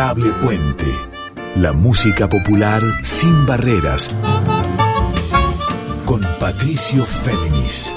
Adorable Puente. La música popular sin barreras. Con Patricio Féminis.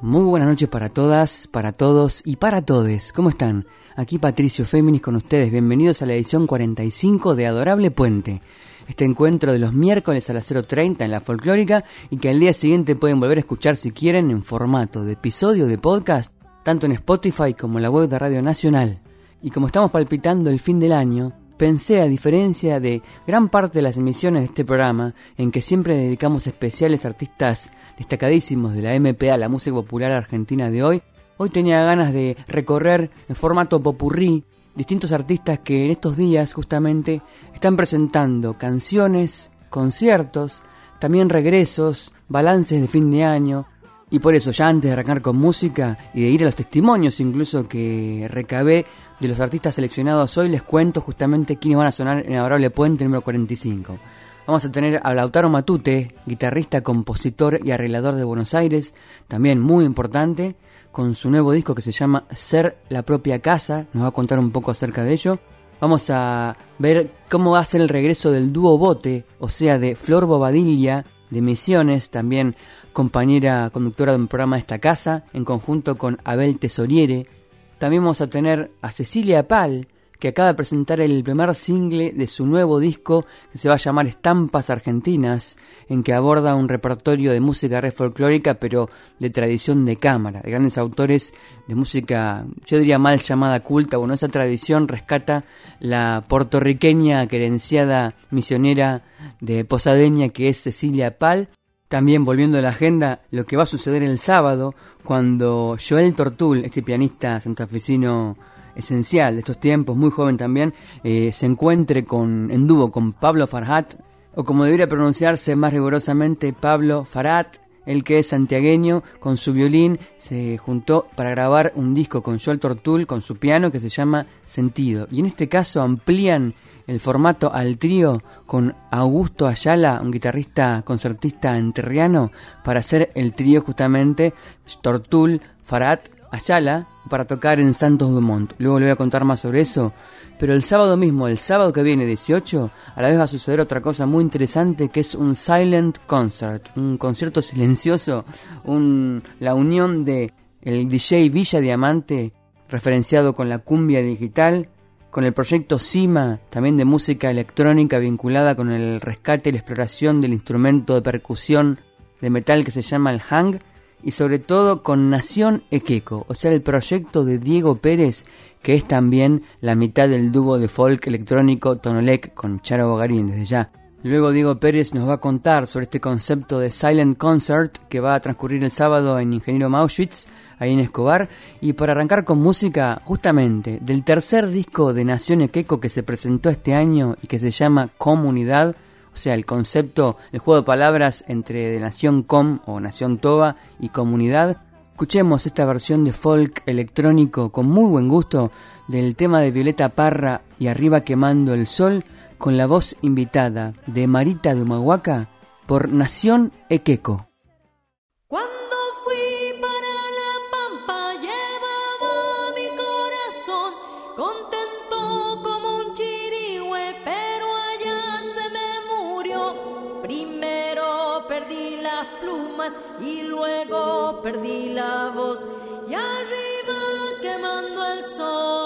Muy buenas noches para todas, para todos y para todes. ¿Cómo están? Aquí Patricio Féminis con ustedes. Bienvenidos a la edición 45 de Adorable Puente. Este encuentro de los miércoles a las 0.30 en la folclórica y que al día siguiente pueden volver a escuchar si quieren en formato de episodio de podcast, tanto en Spotify como en la web de Radio Nacional. Y como estamos palpitando el fin del año, pensé, a diferencia de gran parte de las emisiones de este programa, en que siempre dedicamos especiales artistas destacadísimos de la MPA, la música popular argentina de hoy, hoy tenía ganas de recorrer en formato popurrí distintos artistas que en estos días justamente están presentando canciones, conciertos, también regresos, balances de fin de año. Y por eso ya antes de arrancar con música y de ir a los testimonios incluso que recabé de los artistas seleccionados hoy, les cuento justamente quiénes van a sonar en Adorable Puente número 45. Vamos a tener a Lautaro Matute, guitarrista, compositor y arreglador de Buenos Aires, también muy importante, con su nuevo disco que se llama Ser la propia casa, nos va a contar un poco acerca de ello. Vamos a ver cómo va a ser el regreso del dúo Bote, o sea, de Flor Bobadilla de Misiones, también compañera conductora de un programa de esta casa, en conjunto con Abel Tesoriere. También vamos a tener a Cecilia Pal, que acaba de presentar el primer single de su nuevo disco que se va a llamar Estampas Argentinas, en que aborda un repertorio de música re folclórica, pero de tradición de cámara, de grandes autores de música, yo diría mal llamada culta. Bueno, esa tradición rescata la puertorriqueña querenciada misionera de Posadeña que es Cecilia Pal. También volviendo a la agenda, lo que va a suceder el sábado, cuando Joel Tortul, este pianista santafesino esencial de estos tiempos, muy joven también, eh, se encuentre con, en dúo con Pablo Farhat, o como debería pronunciarse más rigurosamente, Pablo Farhat, el que es santiagueño, con su violín, se juntó para grabar un disco con Joel Tortul, con su piano, que se llama Sentido. Y en este caso amplían el formato al trío con Augusto Ayala, un guitarrista concertista enterriano, para hacer el trío justamente Tortul, Farhat Ayala para tocar en Santos Dumont. Luego le voy a contar más sobre eso. Pero el sábado mismo, el sábado que viene 18, a la vez va a suceder otra cosa muy interesante que es un silent concert, un concierto silencioso, un, la unión de el DJ Villa Diamante, referenciado con la cumbia digital, con el proyecto CIMA, también de música electrónica vinculada con el rescate y la exploración del instrumento de percusión de metal que se llama el hang, y sobre todo con Nación Equeco, o sea, el proyecto de Diego Pérez, que es también la mitad del dúo de folk electrónico Tonolec con Charo Bogarín desde ya. Luego Diego Pérez nos va a contar sobre este concepto de Silent Concert que va a transcurrir el sábado en Ingeniero Mauschwitz, ahí en Escobar. Y para arrancar con música, justamente, del tercer disco de Nación Equeco que se presentó este año y que se llama Comunidad, o sea, el concepto, el juego de palabras entre Nación Com o Nación Toba y comunidad. Escuchemos esta versión de folk electrónico con muy buen gusto del tema de Violeta Parra y Arriba quemando el sol con la voz invitada de Marita de Humahuaca por Nación Equeco. Y luego perdí la voz y arriba quemando el sol.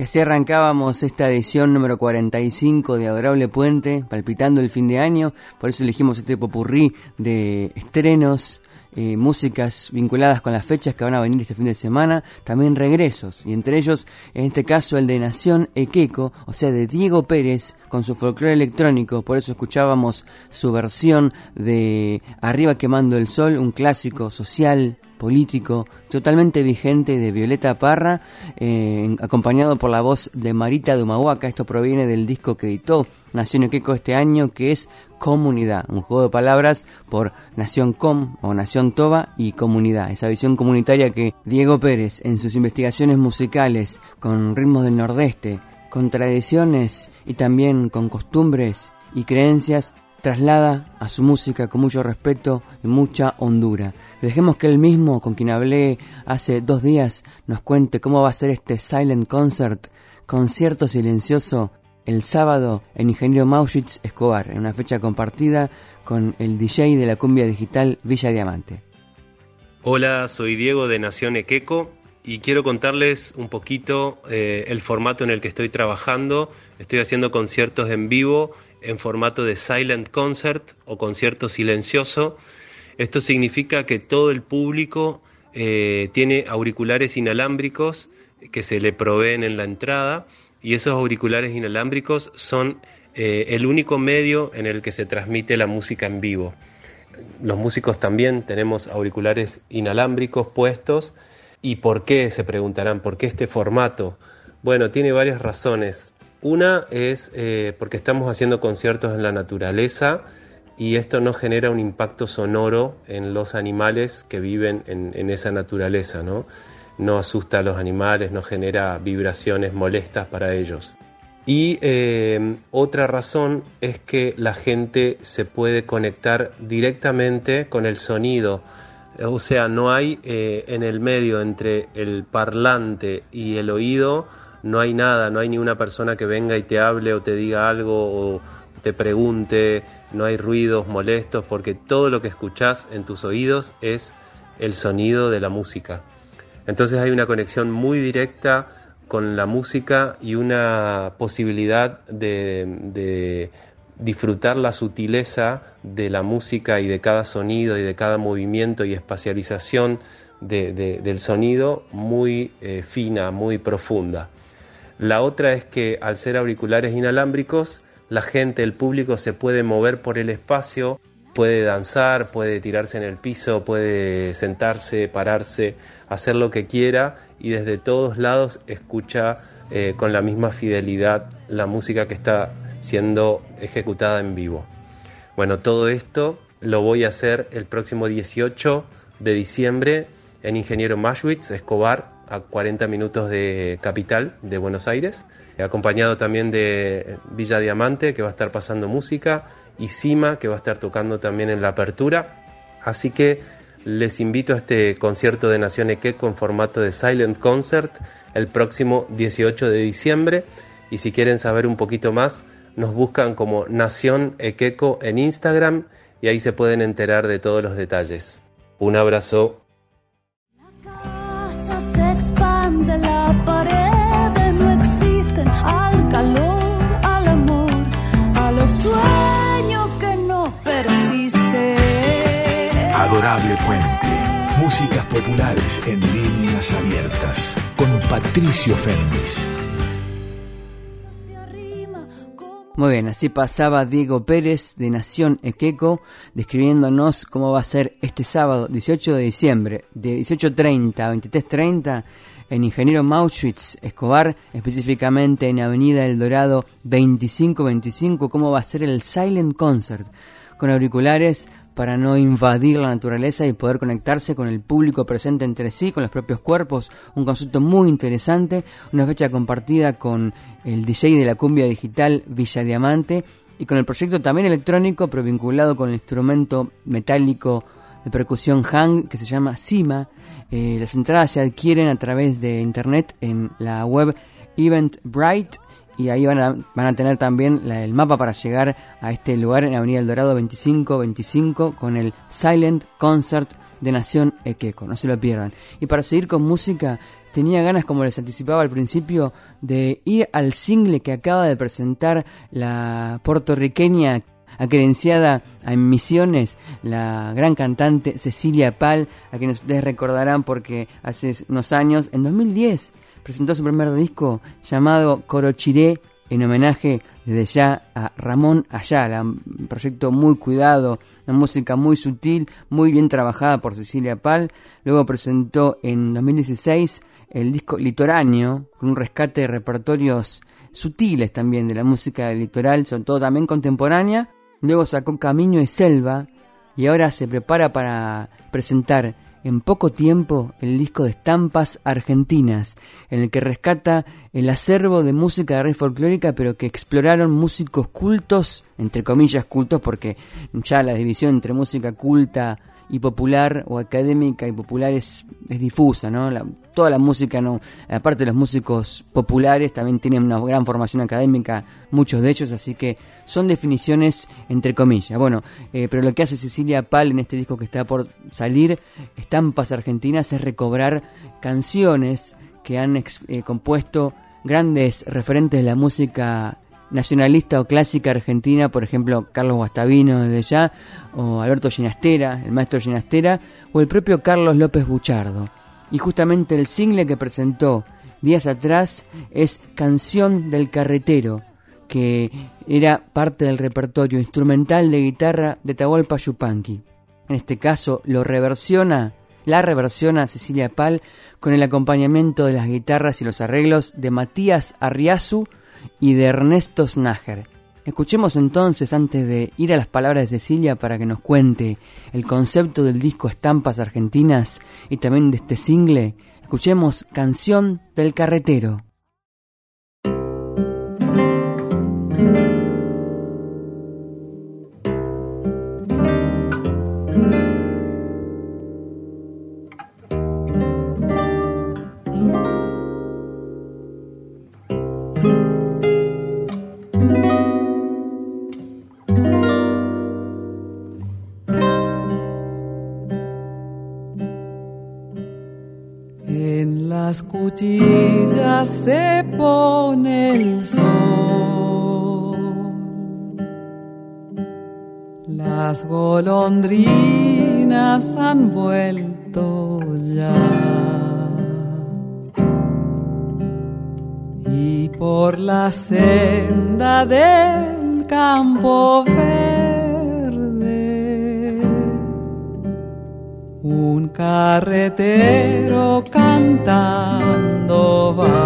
Y así arrancábamos esta edición número 45 de Adorable Puente, palpitando el fin de año. Por eso elegimos este popurrí de estrenos, eh, músicas vinculadas con las fechas que van a venir este fin de semana, también regresos. Y entre ellos, en este caso, el de Nación Equeco, o sea, de Diego Pérez, con su folclore electrónico. Por eso escuchábamos su versión de Arriba quemando el sol, un clásico social, político, totalmente vigente de Violeta Parra, eh, acompañado por la voz de Marita de Humahuaca. Esto proviene del disco que editó Nación Equeco este año, que es Comunidad, un juego de palabras por Nación Com o Nación Toba y Comunidad. Esa visión comunitaria que Diego Pérez en sus investigaciones musicales con ritmos del nordeste, con tradiciones y también con costumbres y creencias, traslada a su música con mucho respeto y mucha hondura. Dejemos que él mismo, con quien hablé hace dos días, nos cuente cómo va a ser este Silent Concert, concierto silencioso, el sábado en Ingeniero Mauschitz Escobar, en una fecha compartida con el DJ de la cumbia digital Villa Diamante. Hola, soy Diego de Nación Equeco y quiero contarles un poquito eh, el formato en el que estoy trabajando. Estoy haciendo conciertos en vivo en formato de silent concert o concierto silencioso. Esto significa que todo el público eh, tiene auriculares inalámbricos que se le proveen en la entrada y esos auriculares inalámbricos son eh, el único medio en el que se transmite la música en vivo. Los músicos también tenemos auriculares inalámbricos puestos. ¿Y por qué? Se preguntarán, ¿por qué este formato? Bueno, tiene varias razones. Una es eh, porque estamos haciendo conciertos en la naturaleza y esto no genera un impacto sonoro en los animales que viven en, en esa naturaleza, ¿no? No asusta a los animales, no genera vibraciones molestas para ellos. Y eh, otra razón es que la gente se puede conectar directamente con el sonido. O sea, no hay eh, en el medio entre el parlante y el oído, no hay nada, no hay ni una persona que venga y te hable o te diga algo o te pregunte, no hay ruidos molestos porque todo lo que escuchás en tus oídos es el sonido de la música. Entonces hay una conexión muy directa con la música y una posibilidad de, disfrutar la sutileza de la música y de cada sonido y de cada movimiento y espacialización de, de, del sonido muy eh, fina, muy profunda. La otra es que al ser auriculares inalámbricos, la gente, el público se puede mover por el espacio, puede danzar, puede tirarse en el piso, puede sentarse, pararse, hacer lo que quiera y desde todos lados escucha eh, con la misma fidelidad la música que está siendo ejecutada en vivo. Bueno, todo esto lo voy a hacer el próximo 18 de diciembre en Ingeniero Mashwitz, Escobar, a 40 minutos de capital de Buenos Aires, acompañado también de Villa Diamante, que va a estar pasando música, y Cima, que va a estar tocando también en la apertura. Así que les invito a este concierto de Nación Equeco en formato de Silent Concert el próximo 18 de diciembre. Y si quieren saber un poquito más, nos buscan como Nación Equeco en Instagram y ahí se pueden enterar de todos los detalles. Un abrazo. de la pared no existen al calor, al amor, a los sueños que no persisten. Adorable Puente. Músicas populares en líneas abiertas con Patricio Fernández. Muy bien, así pasaba Diego Pérez de Nación Equeco describiéndonos cómo va a ser este sábado 18 de diciembre de 18.30 a 23.30 en Ingeniero Mauschwitz Escobar, específicamente en Avenida El Dorado 2525, cómo va a ser el Silent Concert con auriculares para no invadir la naturaleza y poder conectarse con el público presente entre sí, con los propios cuerpos. Un concepto muy interesante, una fecha compartida con el DJ de la cumbia digital Villa Diamante y con el proyecto también electrónico, pero vinculado con el instrumento metálico de percusión Hang que se llama Sima. Eh, las entradas se adquieren a través de internet en la web Eventbrite y ahí van a, van a tener también el mapa para llegar a este lugar en Avenida El Dorado 2525 con el Silent Concert de Nación Equeco, no se lo pierdan. Y para seguir con música, tenía ganas, como les anticipaba al principio, de ir al single que acaba de presentar la puertorriqueña acredenciada a Misiones, la gran cantante Cecilia Pal, a quien ustedes recordarán porque hace unos años, en 2010, presentó su primer disco llamado Corochiré en homenaje desde ya a Ramón Ayala, un proyecto muy cuidado, una música muy sutil, muy bien trabajada por Cecilia Pal. Luego presentó en 2016 el disco Litoráneo, con un rescate de repertorios sutiles también de la música litoral, sobre todo también contemporánea. Luego sacó Camino de Selva y ahora se prepara para presentar en poco tiempo el disco de estampas argentinas, en el que rescata el acervo de música de red folclórica, pero que exploraron músicos cultos, entre comillas cultos, porque ya la división entre música culta y popular o académica y popular es, es difusa, ¿no? toda la música, no, aparte de los músicos populares, también tienen una gran formación académica, muchos de ellos, así que son definiciones entre comillas. Bueno, eh, pero lo que hace Cecilia Pal en este disco que está por salir, Estampas Argentinas, es recobrar canciones que han eh, compuesto grandes referentes de la música nacionalista o clásica argentina, por ejemplo, Carlos Guastavino desde ya, o Alberto Ginastera, el maestro Ginastera, o el propio Carlos López Buchardo. Y justamente el single que presentó días atrás es Canción del Carretero, que era parte del repertorio instrumental de guitarra de Tahualpa Yupanqui. En este caso lo reversiona, la reversiona Cecilia Pal con el acompañamiento de las guitarras y los arreglos de Matías Arriazu, y de Ernesto Snager. Escuchemos entonces, antes de ir a las palabras de Cecilia, para que nos cuente el concepto del disco Estampas Argentinas y también de este single, escuchemos Canción del Carretero. Carretero cantando va.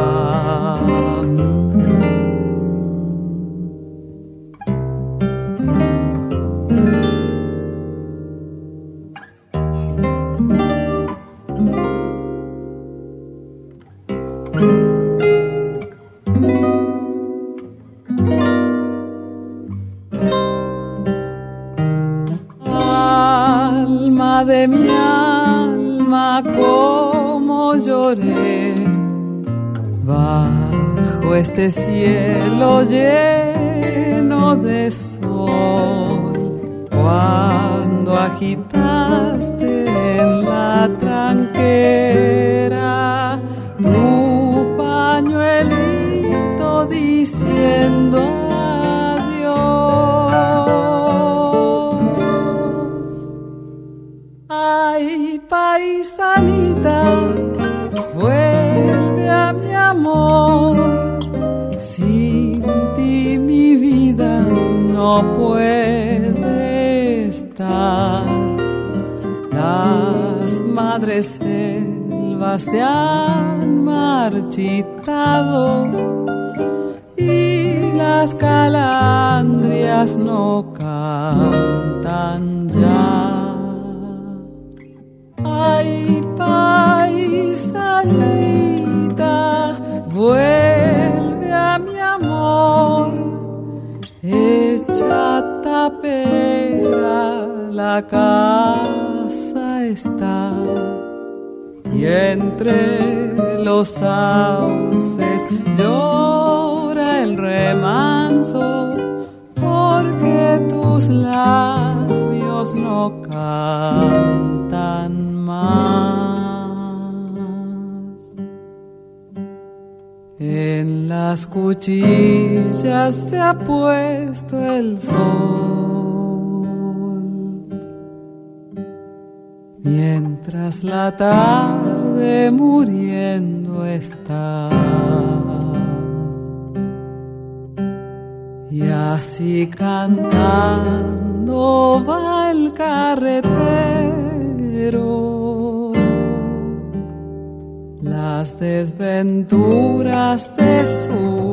Cielo lleno de sol cuando agitaste se ha puesto el sol, mientras la tarde muriendo está. Y así cantando va el carretero las desventuras de su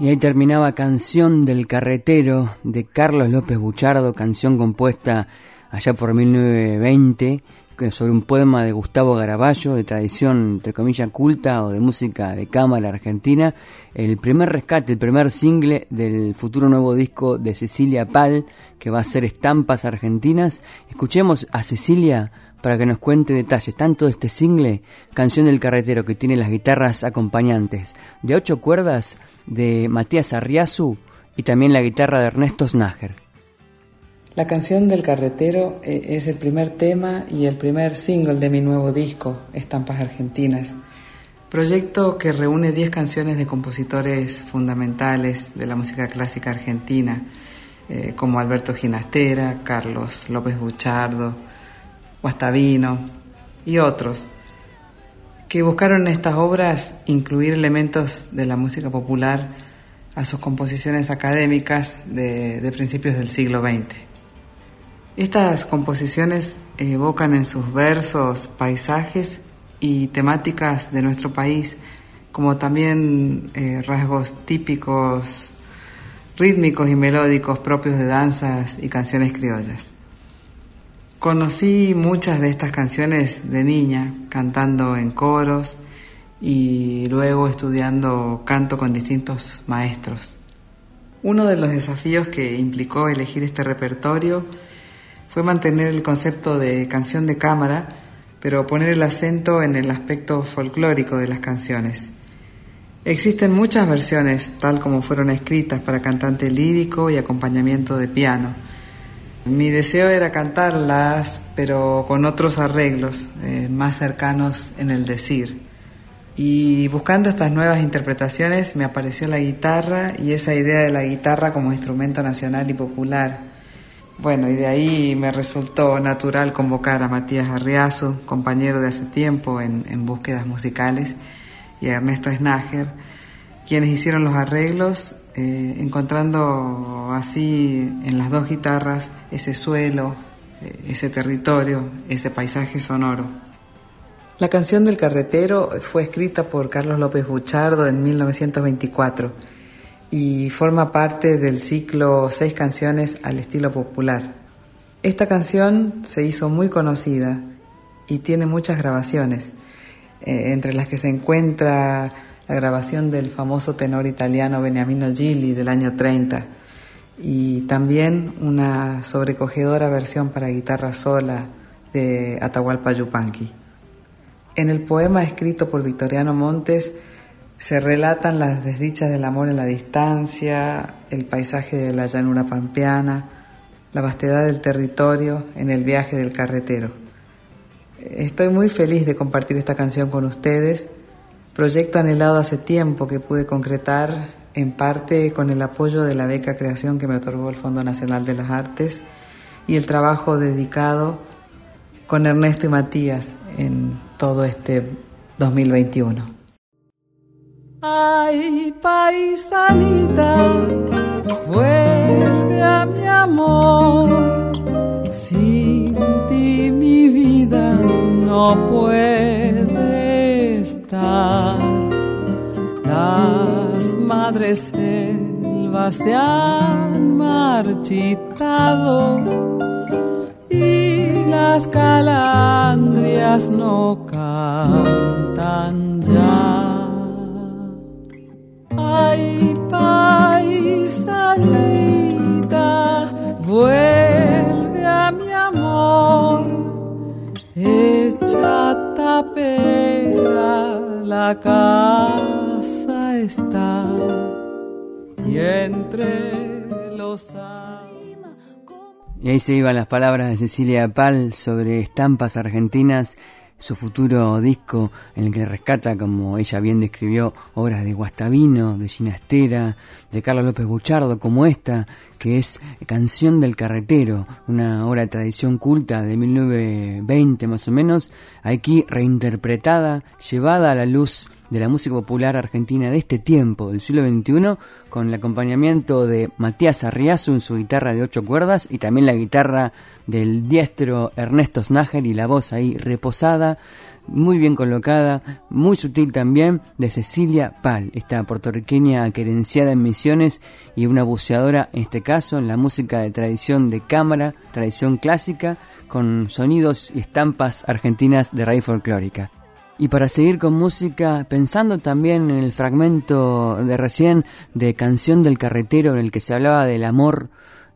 Y ahí terminaba Canción del Carretero de Carlos López Buchardo, canción compuesta allá por 1920 que- sobre un poema de Gustavo Garaballo, de tradición, entre comillas, culta o de música de cámara argentina. El primer rescate, el primer single del futuro nuevo disco de Cecilia Pal, que va a ser Estampas Argentinas. Escuchemos a Cecilia para que nos cuente detalles, tanto de este single, Canción del Carretero, que tiene las guitarras acompañantes de ocho cuerdas de Matías Arriazu y también la guitarra de Ernesto Snager. La canción del carretero eh, es el primer tema y el primer single de mi nuevo disco, Estampas Argentinas. Proyecto que reúne 10 canciones de compositores fundamentales de la música clásica argentina, eh, como Alberto Ginastera, Carlos López Buchardo, Guastavino y otros, que buscaron en estas obras incluir elementos de la música popular a sus composiciones académicas de, de principios del siglo XX. Estas composiciones evocan en sus versos paisajes y temáticas de nuestro país, como también eh, rasgos típicos, rítmicos y melódicos propios de danzas y canciones criollas. Conocí muchas de estas canciones de niña, cantando en coros y luego estudiando canto con distintos maestros. Uno de los desafíos que implicó elegir este repertorio fue mantener el concepto de canción de cámara, pero poner el acento en el aspecto folclórico de las canciones. Existen muchas versiones, tal como fueron escritas para cantante lírico y acompañamiento de piano. Mi deseo era cantarlas, pero con otros arreglos, eh, más cercanos en el decir. Y buscando estas nuevas interpretaciones me apareció la guitarra y esa idea de la guitarra como instrumento nacional y popular. Bueno, y de ahí me resultó natural convocar a Matías Arriazu, compañero de hace tiempo en, en búsquedas musicales, y a Ernesto Snager, quienes hicieron los arreglos, eh, encontrando así en las dos guitarras ese suelo, eh, ese territorio, ese paisaje sonoro. La canción del carretero fue escrita por Carlos López Buchardo en 1924 y forma parte del ciclo Seis canciones al estilo popular. Esta canción se hizo muy conocida y tiene muchas grabaciones, eh, entre las que se encuentra la grabación del famoso tenor italiano Beniamino Gilli del año 30 y también una sobrecogedora versión para guitarra sola de Atahualpa Yupanqui. En el poema escrito por Victoriano Montes se relatan las desdichas del amor en la distancia, el paisaje de la llanura pampeana, la vastedad del territorio en el viaje del carretero. Estoy muy feliz de compartir esta canción con ustedes, proyecto anhelado hace tiempo que pude concretar en parte con el apoyo de la beca creación que me otorgó el Fondo Nacional de las Artes y el trabajo dedicado con Ernesto y Matías en todo este 2021. Ay, paisanita, vuelve a mi amor. Sin ti mi vida no puede estar. Las madres selvas se han marchitado y las calandrias no cantan ya. Ay, paisanita, vuelve a mi amor, hecha tapera la casa está. Y entre los y ahí se iban las palabras de Cecilia Pal sobre estampas argentinas, su futuro disco en el que rescata, como ella bien describió, obras de Guastavino, de Ginastera, de Carlos López Buchardo, como esta, que es Canción del Carretero, una obra de tradición culta de 1920 más o menos, aquí reinterpretada, llevada a la luz de la música popular argentina de este tiempo, del siglo XXI, con el acompañamiento de Matías Arriazu en su guitarra de ocho cuerdas y también la guitarra del diestro Ernesto Snager y la voz ahí reposada, muy bien colocada, muy sutil también, de Cecilia Pal, esta puertorriqueña querenciada en misiones y una buceadora en este caso en la música de tradición de cámara, tradición clásica, con sonidos y estampas argentinas de raíz folclórica. Y para seguir con música, pensando también en el fragmento de recién de Canción del Carretero en el que se hablaba del amor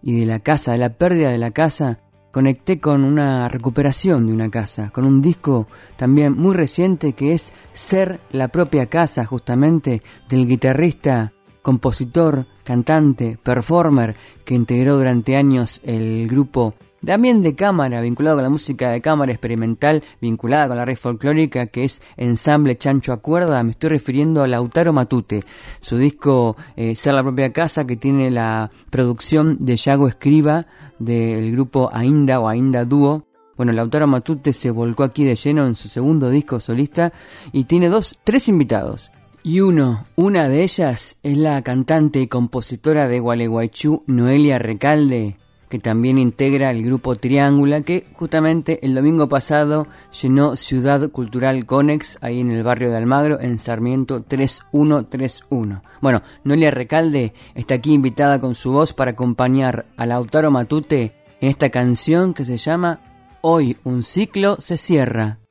y de la casa, de la pérdida de la casa, conecté con una recuperación de una casa, con un disco también muy reciente que es Ser la propia casa justamente del guitarrista, compositor, cantante, performer que integró durante años el grupo también de cámara, vinculado con la música de cámara experimental, vinculada con la red folclórica, que es Ensamble Chancho Acuerda, me estoy refiriendo a Lautaro Matute, su disco eh, Ser la propia casa, que tiene la producción de Yago Escriba, del grupo Ainda o Ainda Dúo, bueno, Lautaro Matute se volcó aquí de lleno en su segundo disco solista y tiene dos, tres invitados. Y uno, una de ellas es la cantante y compositora de Gualeguaychú, Noelia Recalde, que también integra el grupo Triángula, que justamente el domingo pasado llenó Ciudad Cultural Conex, ahí en el barrio de Almagro, en Sarmiento 3131. Bueno, Noelia Recalde está aquí invitada con su voz para acompañar a Lautaro Matute en esta canción que se llama Hoy un ciclo se cierra.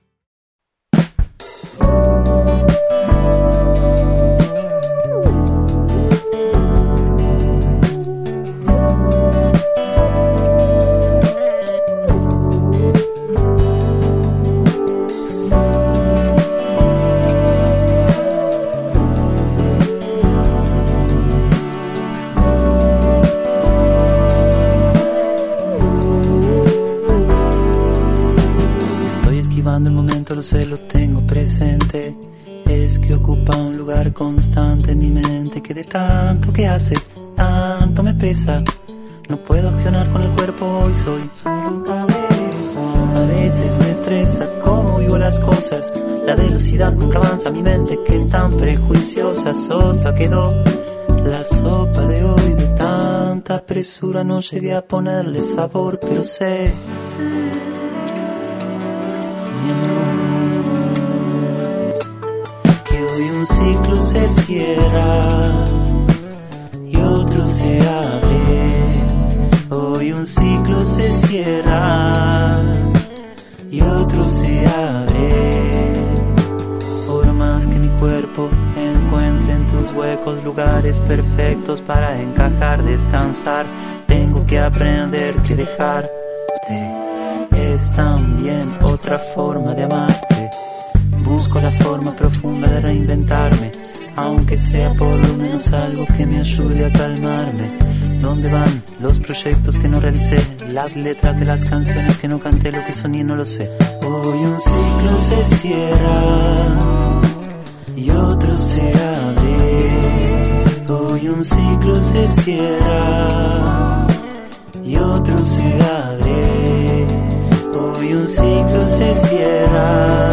El momento, lo sé, tengo presente. Es que ocupa un lugar constante en mi mente que de tanto que hace, tanto me pesa. No puedo accionar con el cuerpo, hoy soy solo cabeza. A veces me estresa cómo vivo las cosas. La velocidad nunca avanza mi mente que es tan prejuiciosa. Sosa quedó la sopa de hoy de tanta presura. No llegué a ponerle sabor, pero sé mi se cierra y otro se abre. Hoy un ciclo se cierra y otro se abre. Por más que mi cuerpo encuentre en tus huecos lugares perfectos para encajar, descansar, tengo que aprender que dejarte es también otra forma de amarte. Busco la forma profunda de reinventarme, aunque sea por lo menos algo que me ayude a calmarme. ¿Dónde van los proyectos que no realicé? Las letras de las canciones que no canté, lo que soñé no lo sé. Hoy un ciclo se cierra y otro se abre. Hoy un ciclo se cierra y otro se abre. Hoy un ciclo se cierra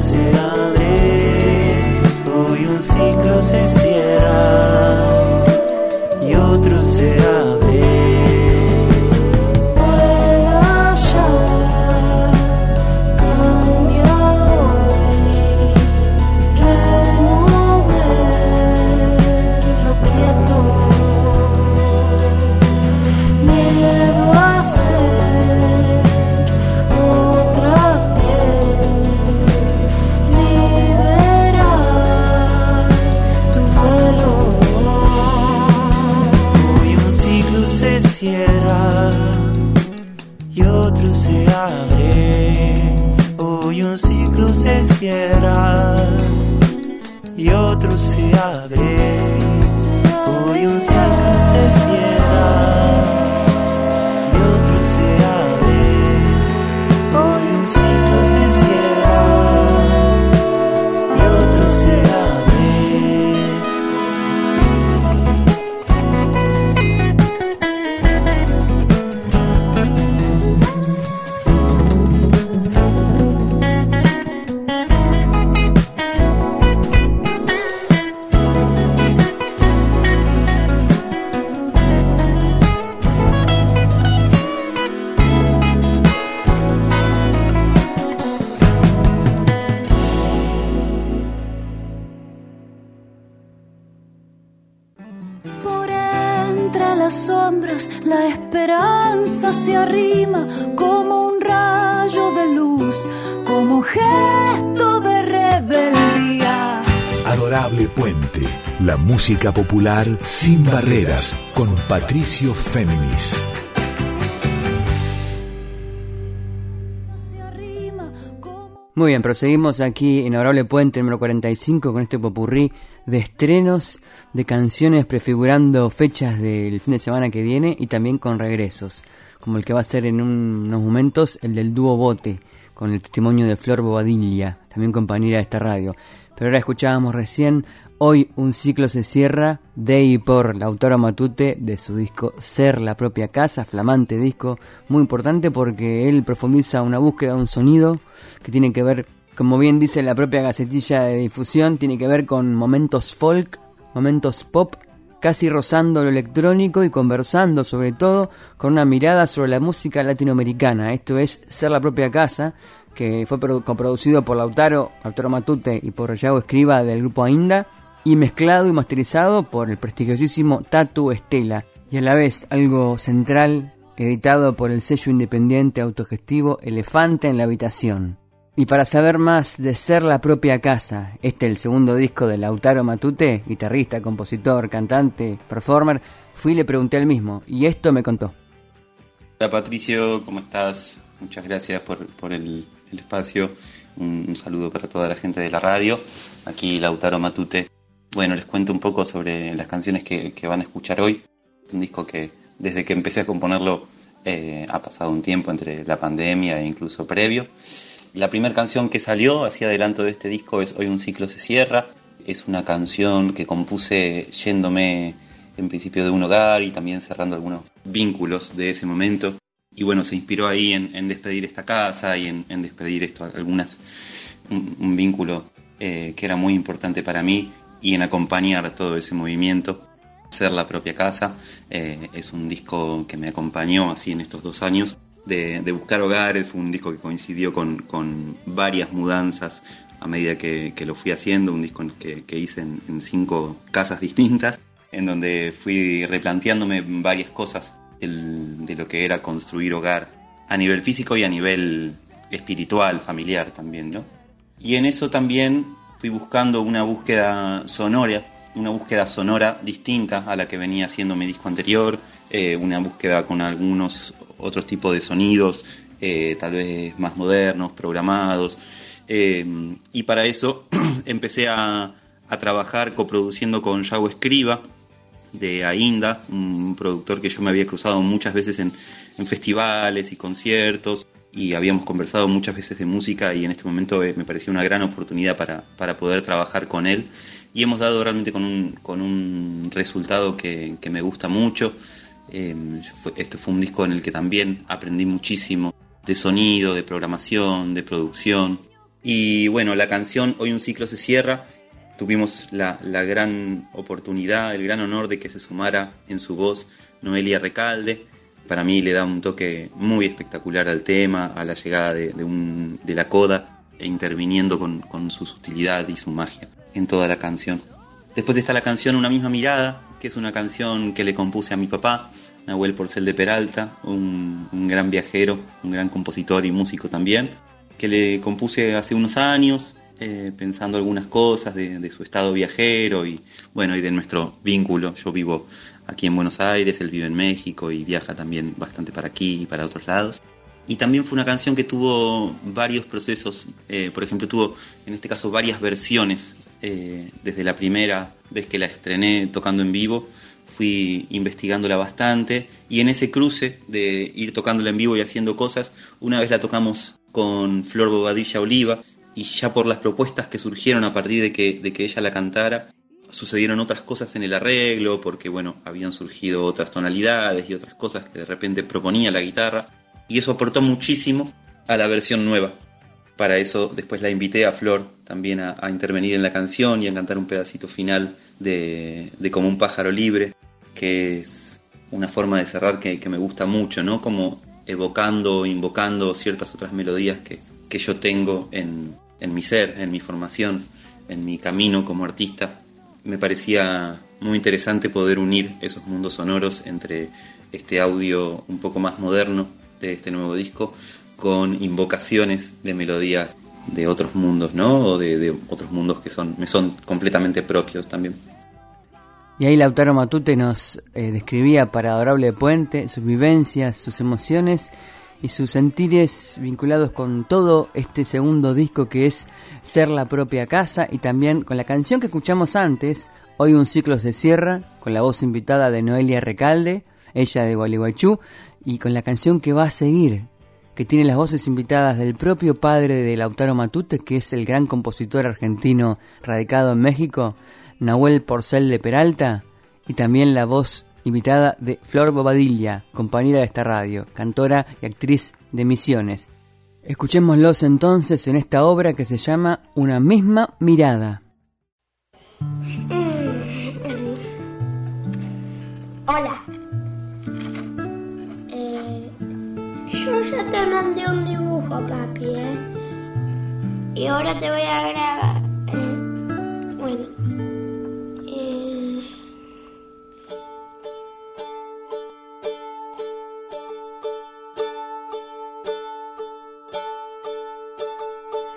se un ciclo se cierra y otro se abre. Música popular sin barreras, con Patricio Féminis. Muy bien, proseguimos aquí en Adorable Puente número 45 con este popurrí de estrenos de canciones prefigurando fechas del fin de semana que viene y también con regresos, como el que va a ser en un- unos momentos el del dúo Bote, con el testimonio de Flor Bobadilla, también compañera de esta radio. Pero ahora escuchábamos recién, hoy un ciclo se cierra de y por la autora Matute de su disco Ser la propia casa, flamante disco, muy importante porque él profundiza una búsqueda de un sonido que tiene que ver, como bien dice la propia gacetilla de difusión, tiene que ver con momentos folk, momentos pop, casi rozando lo electrónico y conversando sobre todo con una mirada sobre la música latinoamericana. Esto es Ser la propia casa, que fue produ- coproducido por Lautaro, Lautaro Matute y por Yago Escriba del grupo Ainda, y mezclado y masterizado por el prestigiosísimo Tatu Estela, y a la vez algo central, editado por el sello independiente autogestivo Elefante en la Habitación. Y para saber más de Ser la propia casa, este es el segundo disco de Lautaro Matute, guitarrista, compositor, cantante, performer, fui y le pregunté al mismo, y esto me contó. Hola Patricio, ¿cómo estás? Muchas gracias por, por el, espacio. Un saludo para toda la gente de la radio. Aquí Lautaro Matute. Bueno, les cuento un poco sobre las canciones que, que van a escuchar hoy. Un disco que desde que empecé a componerlo eh, ha pasado un tiempo entre la pandemia e incluso previo. La primera canción que salió hacia adelanto de este disco es Hoy un ciclo se cierra. Es una canción que compuse yéndome en principio de un hogar y también cerrando algunos vínculos de ese momento. Y bueno, se inspiró ahí en, en despedir esta casa y en, en despedir esto, algunas, un, un vínculo eh, que era muy importante para mí y en acompañar todo ese movimiento. Ser la propia casa eh, es un disco que me acompañó así en estos dos años de, buscar hogares. Fue un disco que coincidió con, con varias mudanzas a medida que, que, lo fui haciendo. Un disco que, que hice en, en cinco casas distintas en donde fui replanteándome varias cosas del, de lo que era construir hogar a nivel físico y a nivel espiritual, familiar también, ¿no? Y en eso también fui buscando una búsqueda sonora, una búsqueda sonora distinta a la que venía haciendo mi disco anterior, eh, una búsqueda con algunos otros tipos de sonidos, eh, tal vez más modernos, programados, eh, y para eso empecé a, a trabajar coproduciendo con Yago Escriba, de Ainda, un productor que yo me había cruzado muchas veces en, en, festivales y conciertos y habíamos conversado muchas veces de música y en este momento eh, me parecía una gran oportunidad para, para, poder trabajar con él y hemos dado realmente con un, con un resultado que, que, me gusta mucho. Eh, este fue un disco en el que también aprendí muchísimo de sonido, de programación, de producción y bueno, la canción Hoy un ciclo se cierra tuvimos la, la, gran oportunidad, el gran honor de que se sumara en su voz Noelia Recalde. Para mí le da un toque muy espectacular al tema, a la llegada de, un, de la coda, e interviniendo con, con, su sutilidad y su magia en toda la canción. Después está la canción Una misma mirada, que es una canción que le compuse a mi papá, Nahuel Porcel de Peralta, un gran viajero, un gran compositor y músico también, que le compuse hace unos años, eh, pensando algunas cosas de, su estado viajero y bueno y de nuestro vínculo. Yo vivo aquí en Buenos Aires, él vive en México y viaja también bastante para aquí y para otros lados. Y también fue una canción que tuvo varios procesos, eh, por ejemplo, tuvo en este caso varias versiones. eh, desde la primera vez que la estrené tocando en vivo, fui investigándola bastante y en ese cruce de ir tocándola en vivo y haciendo cosas, una vez la tocamos con Flor Bobadilla Oliva y ya por las propuestas que surgieron a partir de que, de que ella la cantara, sucedieron otras cosas en el arreglo, porque bueno, habían surgido otras tonalidades y otras cosas que de repente proponía la guitarra, y eso aportó muchísimo a la versión nueva. Para eso después la invité a Flor también a, intervenir en la canción y a cantar un pedacito final de, de Como un pájaro libre, que es una forma de cerrar que, que me gusta mucho, ¿no? Como evocando, invocando ciertas otras melodías que, que yo tengo en, en mi ser, en mi formación, en mi camino como artista. Me parecía muy interesante poder unir esos mundos sonoros entre este audio un poco más moderno de este nuevo disco con invocaciones de melodías de otros mundos, ¿no? O de, otros mundos que son, me son completamente propios también. Y ahí Lautaro Matute nos eh, describía para Adorable Puente sus vivencias, sus emociones y sus sentires vinculados con todo este segundo disco que es Ser la propia casa y también con la canción que escuchamos antes, Hoy un ciclo se cierra, con la voz invitada de Noelia Recalde, ella de Gualeguaychú, y con la canción que va a seguir, que tiene las voces invitadas del propio padre de Lautaro Matute, que es el gran compositor argentino radicado en México, Nahuel Porcel de Peralta, y también la voz invitada de Flor Bobadilla, compañera de esta radio, cantora y actriz de Misiones. Escuchémoslos entonces en esta obra que se llama Una misma mirada. Hola. Eh, yo ya te mandé un dibujo, papi, ¿eh? Y ahora te voy a grabar. eh, bueno.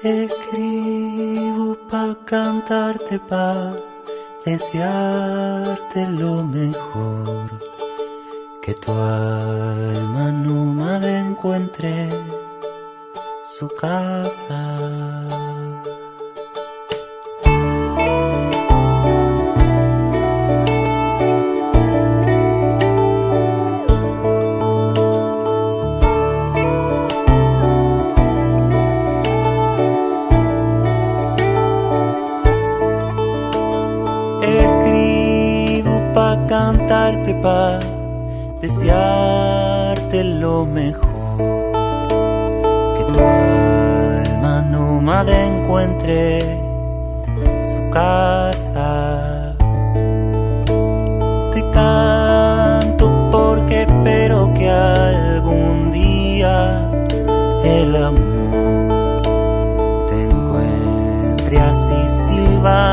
Escribo pa' cantarte, pa' desearte lo mejor. Que tu alma nómada encuentre su casa. Cantarte, pa' desearte lo mejor. Que tu alma nómada encuentre su casa. Te canto porque espero que algún día el amor te encuentre así silbando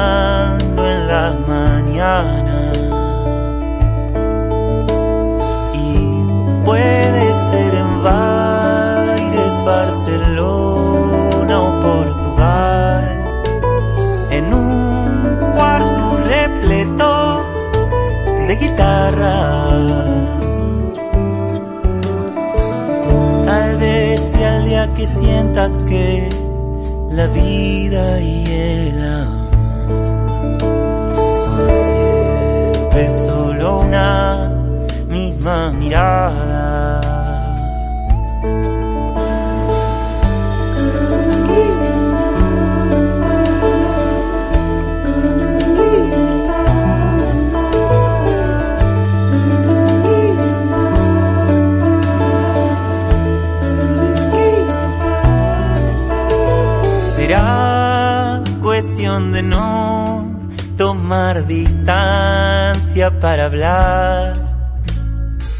para hablar.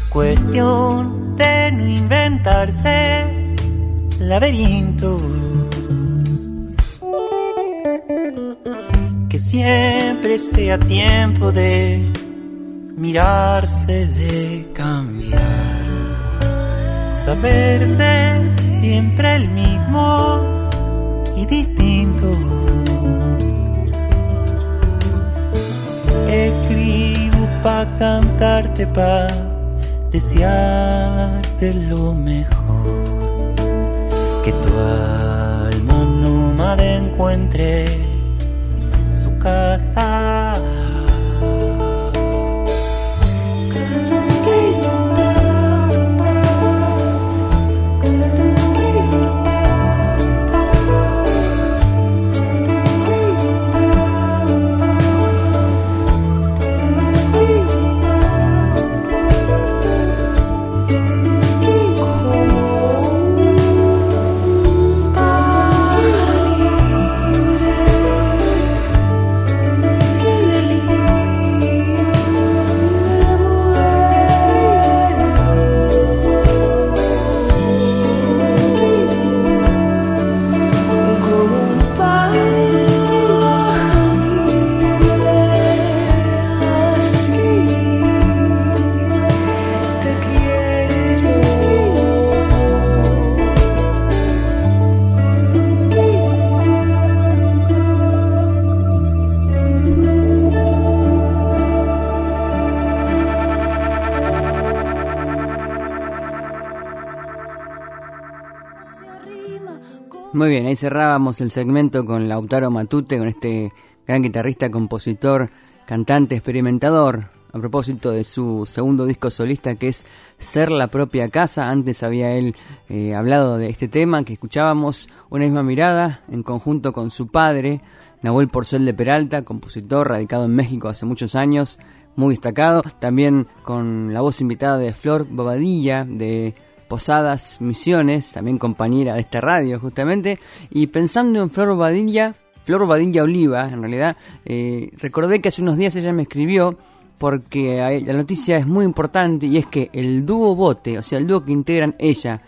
Cuestión de no inventarse laberintos. Que siempre sea tiempo de mirarse, de cambiar. Saberse siempre el mismo cantarte, pa' desearte lo mejor. que tu alma nómada encuentre bien, ahí cerrábamos el segmento con Lautaro Matute, con este gran guitarrista, compositor, cantante, experimentador, a propósito de su segundo disco solista que es Ser la propia casa. Antes había él eh, hablado de este tema que escuchábamos, Una misma mirada, en conjunto con su padre, Nahuel Porcel de Peralta, compositor radicado en México hace muchos años, muy destacado. También con la voz invitada de Flor Bobadilla, de Posadas Misiones, también compañera de esta radio justamente, y pensando en Flor Badilla, Flor Badilla Oliva, en realidad, eh, recordé que hace unos días ella me escribió porque la noticia es muy importante y es que el dúo bote, o sea, el dúo que integran ella,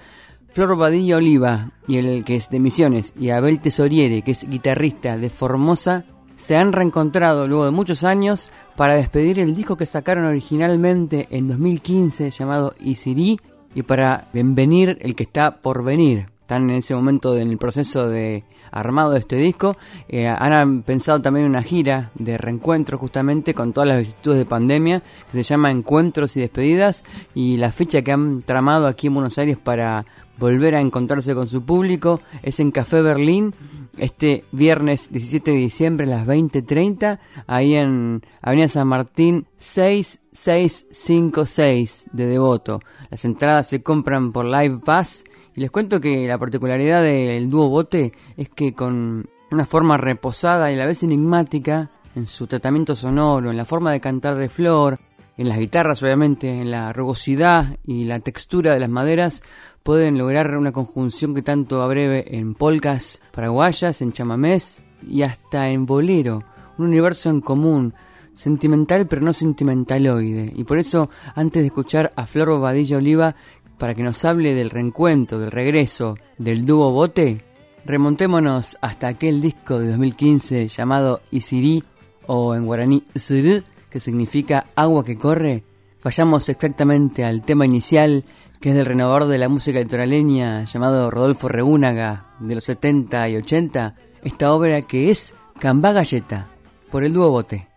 Flor Badilla Oliva y el que es de Misiones y Abel Tesoriere, que es guitarrista de Formosa, se han reencontrado luego de muchos años para despedir el disco que sacaron originalmente en 2015 llamado Isiri y para bienvenir el que está por venir. Están en ese momento en el proceso de armado de este disco. Eh, han pensado también una gira de reencuentro justamente con todas las vicisitudes de pandemia que se llama Encuentros y Despedidas y la fecha que han tramado aquí en Buenos Aires para volver a encontrarse con su público es en Café Berlín este viernes 17 de diciembre a las 20.30 ahí en Avenida San Martín 6656 de Devoto. Las entradas se compran por Live Pass y les cuento que la particularidad del dúo Bote es que con una forma reposada y a la vez enigmática en su tratamiento sonoro, en la forma de cantar de Flor, en las guitarras obviamente, en la rugosidad y la textura de las maderas, pueden lograr una conjunción que tanto abreve en polcas paraguayas, en chamamés y hasta en bolero, un universo en común, sentimental pero no sentimentaloide. Y por eso, antes de escuchar a Flor Bobadilla Oliva, para que nos hable del reencuentro, del regreso del dúo Bote, remontémonos hasta aquel disco de 2015 llamado Isiri o en guaraní Isiri, que significa agua que corre. Vayamos exactamente al tema inicial, que es del renovador de la música litoraleña llamado Rodolfo Reúnaga de los 70 y 80, esta obra que es Cambá Galleta, por el dúo Bote.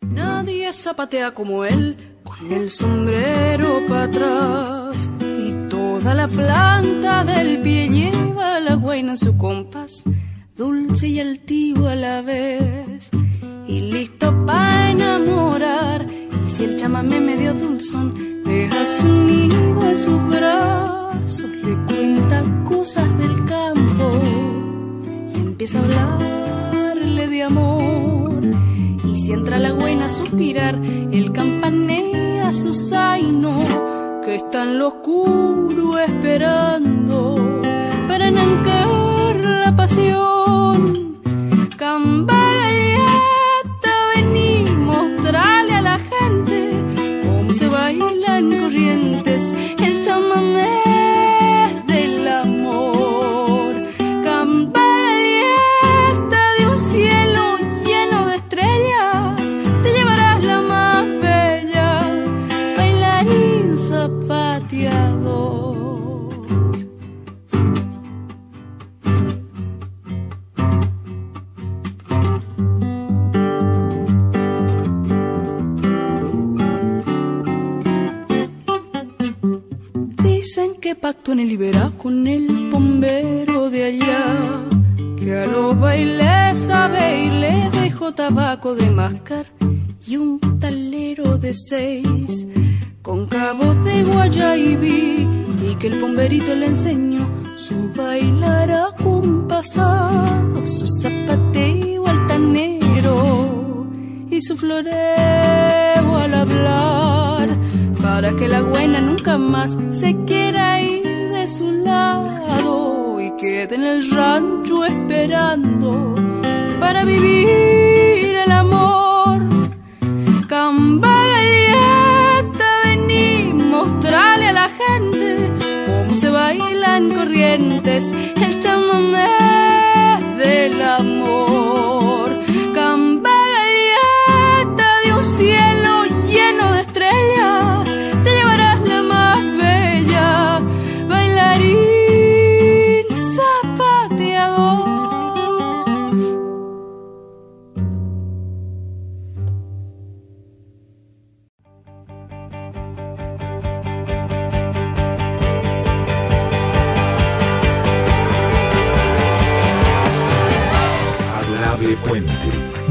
Nadie zapatea como él, con el sombrero para atrás. Y toda la planta del pie lleva la guaina en su compás, dulce y altivo a la vez. Y listo para enamorar. Y si el chamamé medio dulzón deja su nido en sus brazos, le cuenta cosas del campo y empieza a hablarle de amor. Y si entra la buena a suspirar, el campanea su zaino, que está en lo oscuro esperando para enancar pacto en el Iberá con el bombero de allá. Que a los bailes sabe y le dejó tabaco de mascar y un talero de seis con cabos de guayabí y que el pomberito le enseñó su bailar acompasado, su zapateo altanero y su floreo al hablar para que la buena nunca más se quiera ir de su lado y quede en el rancho esperando para vivir el amor. Cambalieta, vení, mostrarle a la gente cómo se bailan corrientes el chamamé del amor.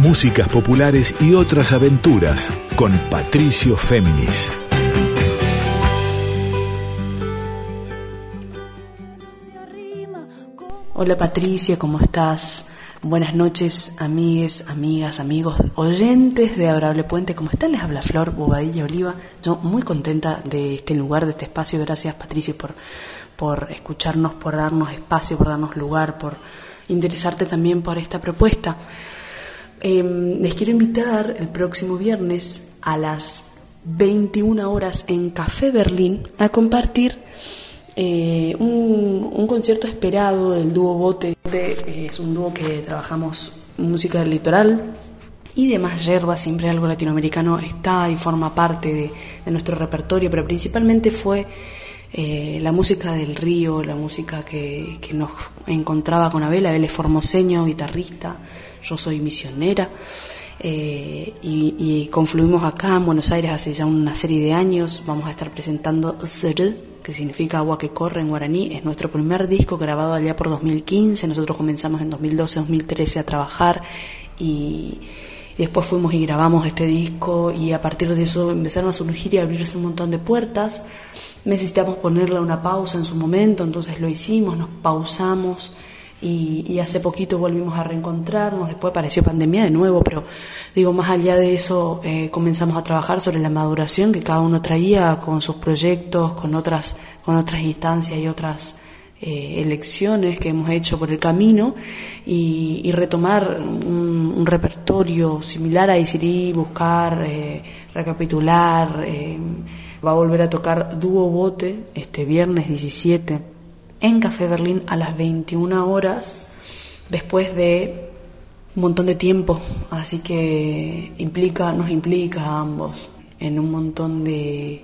Músicas populares y otras aventuras con Patricio Féminis. Hola Patricia, ¿cómo estás? Buenas noches, amigues, amigas, amigos, oyentes de Adorable Puente. ¿Cómo están? Les habla Flor Bobadilla Oliva. Yo muy contenta de este lugar, de este espacio. Gracias Patricio por, por escucharnos, por darnos espacio, por darnos lugar, por interesarte también por esta propuesta. Eh, les quiero invitar el próximo viernes a las 21 horas en Café Berlín a compartir eh, un, concierto esperado del dúo Bote. Bote es un dúo que trabajamos música del litoral y demás yerbas, siempre algo latinoamericano está y forma parte de nuestro repertorio, pero principalmente fue eh, la música del río, la música que, nos encontraba con Abel. Abel es formoseño, guitarrista, yo soy misionera. eh, y, y confluimos acá en Buenos Aires hace ya una serie de años. Vamos a estar presentando Zerú, que significa agua que corre en guaraní. Es nuestro primer disco grabado allá por 2015. Nosotros comenzamos en 2012-2013 a trabajar y, después fuimos y grabamos este disco y a partir de eso empezaron a surgir y abrirse un montón de puertas. Necesitamos ponerle una pausa en su momento, entonces lo hicimos, nos pausamos y, y hace poquito volvimos a reencontrarnos, después apareció pandemia de nuevo, pero digo, más allá de eso eh, comenzamos a trabajar sobre la maduración que cada uno traía con sus proyectos, con otras, con otras instancias y otras eh, elecciones que hemos hecho por el camino y, y retomar un, un repertorio similar a Isirí, buscar, eh, recapitular. eh, va a volver a tocar Dúo Bote este viernes 17 en Café Berlín a las 21 horas después de un montón de tiempo, así que implica, nos implica a ambos en un montón de,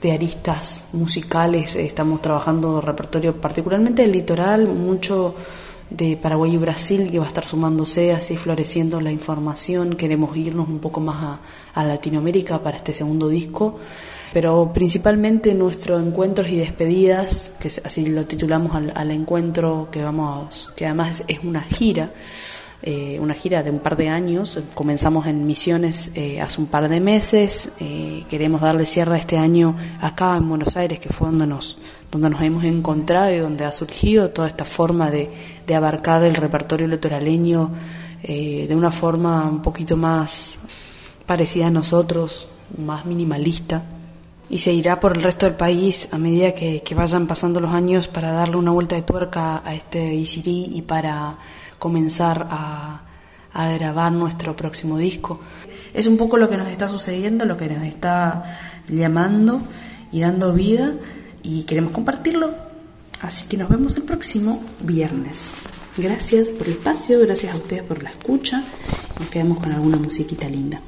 de aristas musicales. Estamos trabajando repertorio particularmente del litoral, mucho de Paraguay y Brasil que va a estar sumándose, así floreciendo la información. Queremos irnos un poco más a, a Latinoamérica para este segundo disco pero principalmente nuestros encuentros y despedidas, que así lo titulamos al, al encuentro que vamos, que además es una gira, eh, una gira de un par de años. Comenzamos en Misiones eh, hace un par de meses. Eh, queremos darle cierre a este año acá en Buenos Aires, que fue donde nos, donde nos hemos encontrado y donde ha surgido toda esta forma de, de abarcar el repertorio litoraleño eh, de una forma un poquito más parecida a nosotros, más minimalista y se irá por el resto del país a medida que, vayan pasando los años para darle una vuelta de tuerca a este Isirí y para comenzar a, a, grabar nuestro próximo disco. Es un poco lo que nos está sucediendo, lo que nos está llamando y dando vida y queremos compartirlo. Así que nos vemos el próximo viernes. Gracias por el espacio, gracias a ustedes por la escucha. Nos quedamos con alguna musiquita linda.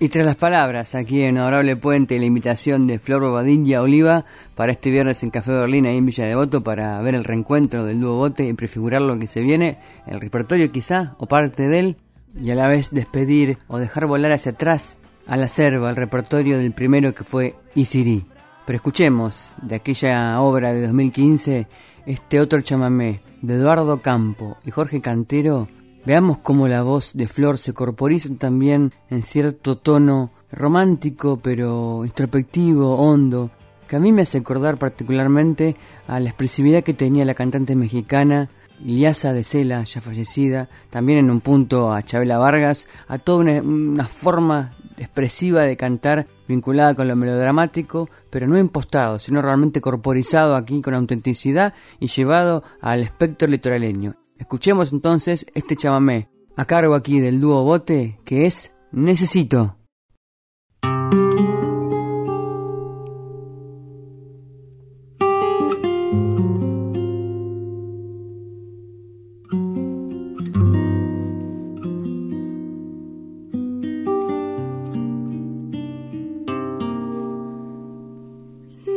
Y tras las palabras, aquí en Honorable Puente, la invitación de Flor Bobadilla Oliva para este viernes en Café Berlín, ahí en Villa Devoto, para ver el reencuentro del dúo Bote y prefigurar lo que se viene, el repertorio quizá, o parte de él, y a la vez despedir o dejar volar hacia atrás a la selva el repertorio del primero que fue Isiri. Pero escuchemos de aquella obra de 2015 este otro chamamé de Eduardo Campo y Jorge Cantero. Veamos cómo la voz de Flor se corporiza también en cierto tono romántico pero introspectivo, hondo, que a mí me hace acordar particularmente a la expresividad que tenía la cantante mexicana Iliasa de Cela, ya fallecida, también en un punto a Chabela Vargas, a toda una, una forma expresiva de cantar vinculada con lo melodramático, pero no impostado, sino realmente corporizado aquí con autenticidad y llevado al espectro litoraleño. Escuchemos entonces este chamamé, a cargo aquí del dúo Bote, que es Necesito.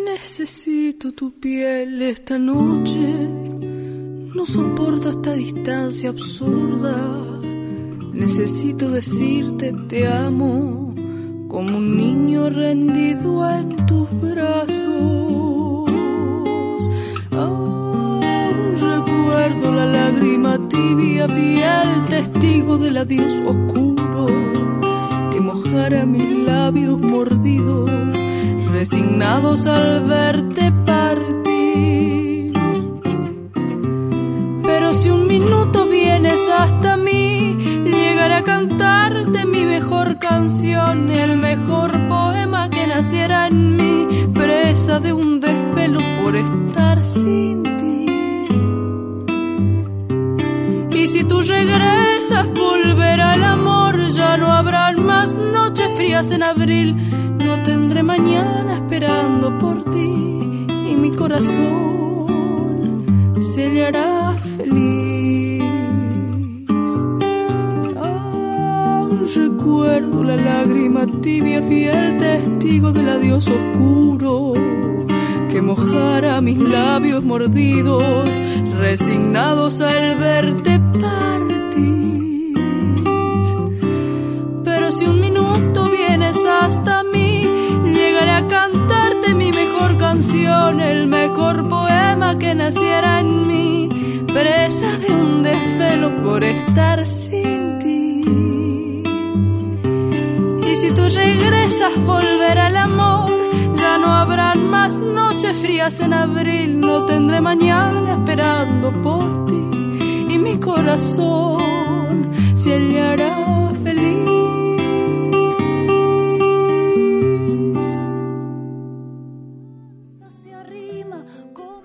Necesito tu piel esta noche. No soporto esta distancia absurda. Necesito decirte te amo como un niño rendido en tus brazos. Aún recuerdo la lágrima tibia, fiel testigo del adiós oscuro que mojara mis labios mordidos resignados al verte cantarte mi mejor canción, el mejor poema que naciera en mí, presa de un desvelo por estar sin ti. Y si tú regresas, volverá el amor, ya no habrán más noches frías en abril no tendré mañana esperando por ti y mi corazón se le hará feliz. La lágrima tibia, fiel testigo del adiós oscuro que mojara mis labios mordidos, resignados al verte partir. Pero si un minuto vienes hasta mí, llegaré a cantarte mi mejor canción, el mejor poema que naciera en mí, presa de un desvelo por estar volverá el amor, ya no habrán más noches frías en abril, no tendré mañana esperando por ti, y mi corazón. Se hallará feliz.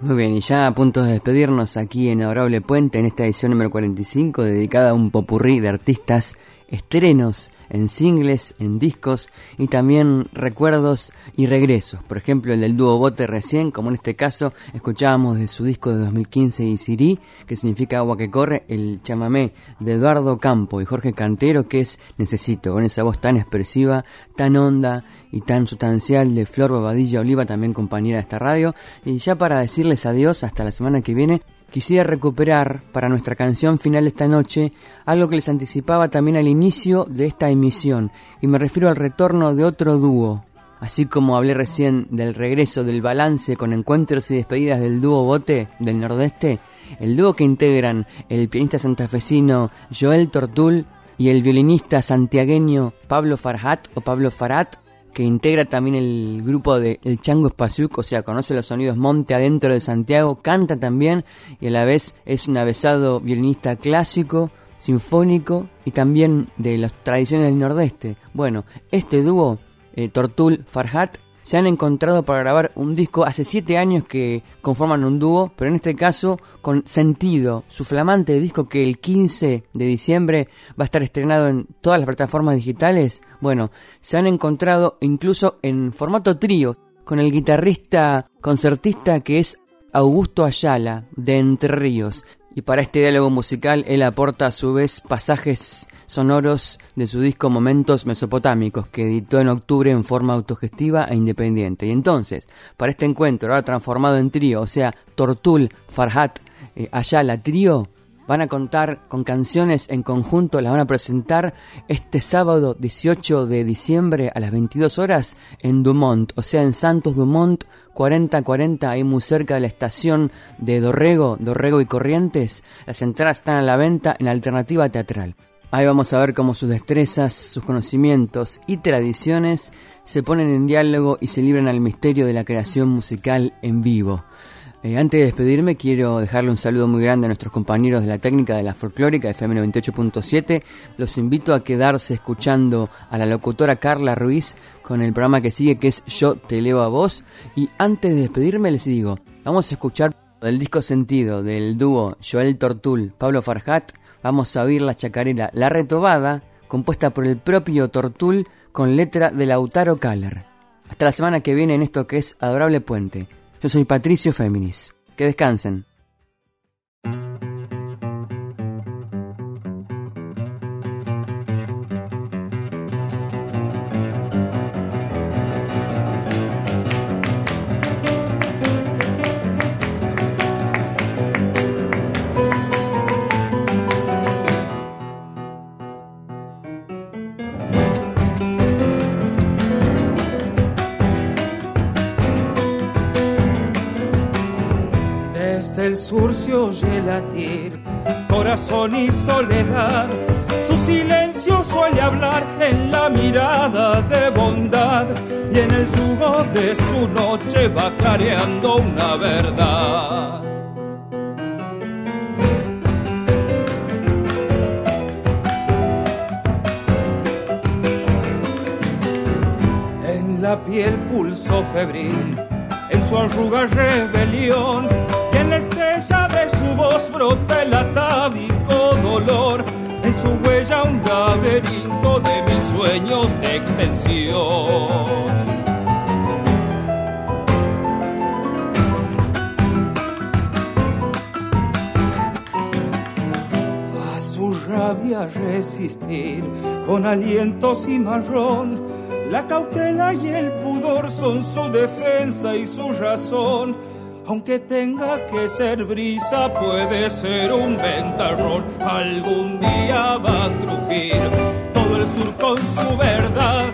Muy bien, y ya a punto de despedirnos aquí en Adorable Puente en esta edición número 45 dedicada a un popurrí de artistas estrenos en singles, en discos y también recuerdos y regresos. Por ejemplo, el del dúo Bote recién, como en este caso, escuchábamos de su disco de 2015 Isirí, que significa agua que corre, el chamamé de Eduardo Campo y Jorge Cantero, que es Necesito, con esa voz tan expresiva, tan honda y tan sustancial de Flor Bobadilla Oliva, también compañera de esta radio. Y ya para decirles adiós hasta la semana que viene, quisiera recuperar para nuestra canción final esta noche algo que les anticipaba también al inicio de esta emisión, y me refiero al retorno de otro dúo. Así como hablé recién del regreso del balance con encuentros y despedidas del dúo Bote del Nordeste, el dúo que integran el pianista santafesino Joel Tortul y el violinista santiagueño Pablo Farhat o Pablo Farat que integra también el grupo de El Chango Espaciuc, o sea, conoce los sonidos monte adentro de Santiago, canta también y a la vez es un avesado violinista clásico, sinfónico y también de las tradiciones del Nordeste. Bueno, este dúo, eh, Tortul Farhat, se han encontrado para grabar un disco hace siete años que conforman un dúo, pero en este caso con sentido. Su flamante disco que el 15 de diciembre va a estar estrenado en todas las plataformas digitales. Bueno, se han encontrado incluso en formato trío con el guitarrista concertista que es Augusto Ayala de Entre Ríos. Y para este diálogo musical él aporta a su vez pasajes sonoros de su disco Momentos Mesopotámicos, que editó en octubre en forma autogestiva e independiente. Y entonces, para este encuentro, ahora transformado en trío, o sea, Tortul, Farhat, eh, Ayala, trío, van a contar con canciones en conjunto, las van a presentar este sábado 18 de diciembre a las 22 horas en Dumont, o sea, en Santos Dumont 4040, ahí muy cerca de la estación de Dorrego, Dorrego y Corrientes. Las entradas están a la venta en Alternativa Teatral. Ahí vamos a ver cómo sus destrezas, sus conocimientos y tradiciones se ponen en diálogo y se libran al misterio de la creación musical en vivo. Eh, antes de despedirme, quiero dejarle un saludo muy grande a nuestros compañeros de la técnica de la folclórica FM 98.7. Los invito a quedarse escuchando a la locutora Carla Ruiz con el programa que sigue, que es Yo te elevo a vos. Y antes de despedirme, les digo, vamos a escuchar el disco sentido del dúo Joel Tortul, Pablo Farhat. Vamos a oír la chacarera La Retobada, compuesta por el propio Tortul con letra de Lautaro Kaller. Hasta la semana que viene en esto que es Adorable Puente. Yo soy Patricio Féminis. Que descansen. Desde el sur se oye latir, corazón y soledad. Su silencio suele hablar en la mirada de bondad y en el yugo de su noche va clareando una verdad. En la piel pulso febril, en su arruga rebelión su voz brota el atávico dolor. En su huella un laberinto de mil sueños de extensión. A su rabia resistir con aliento cimarrón. La cautela y el pudor son su defensa y su razón. Aunque tenga que ser brisa, puede ser un ventarrón. Algún día va a crujir todo el sur con su verdad.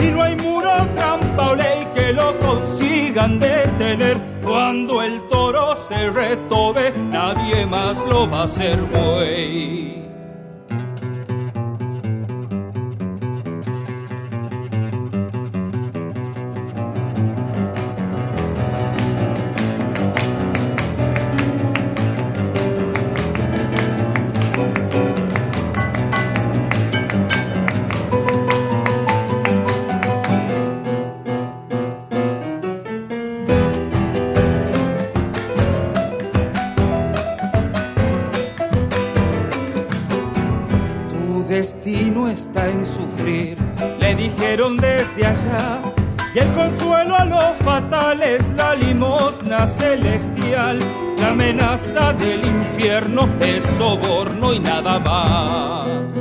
Y no hay muro, trampa o ley que lo consigan detener. Cuando el toro se retobe, nadie más lo va a hacer buey. Destino está en sufrir, le dijeron desde allá. Y el consuelo a lo fatal es la limosna celestial. La amenaza del infierno es soborno y nada más.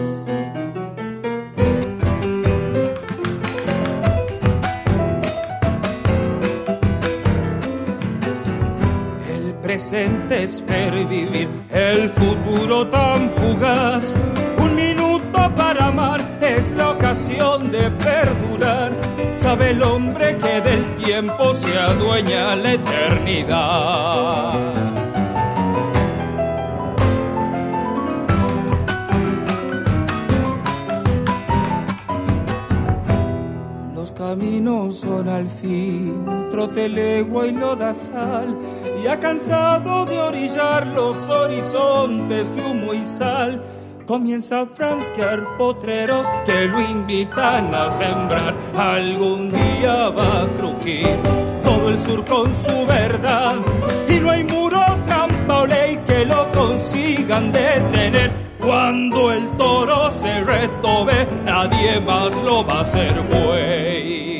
El presente es pervivir, el futuro tan fugaz. Un minuto para amar es la ocasión de perdurar. Sabe el hombre que del tiempo se adueña la eternidad. Los caminos son al fin trote, legua y lodazal, y ha cansado de orillar los horizontes de humo y sal. Comienza a franquear potreros que lo invitan a sembrar. Algún día va a crujir todo el sur con su verdad. Y no hay muro, trampa o ley que lo consigan detener. Cuando el toro se retobe, nadie más lo va a hacer buey.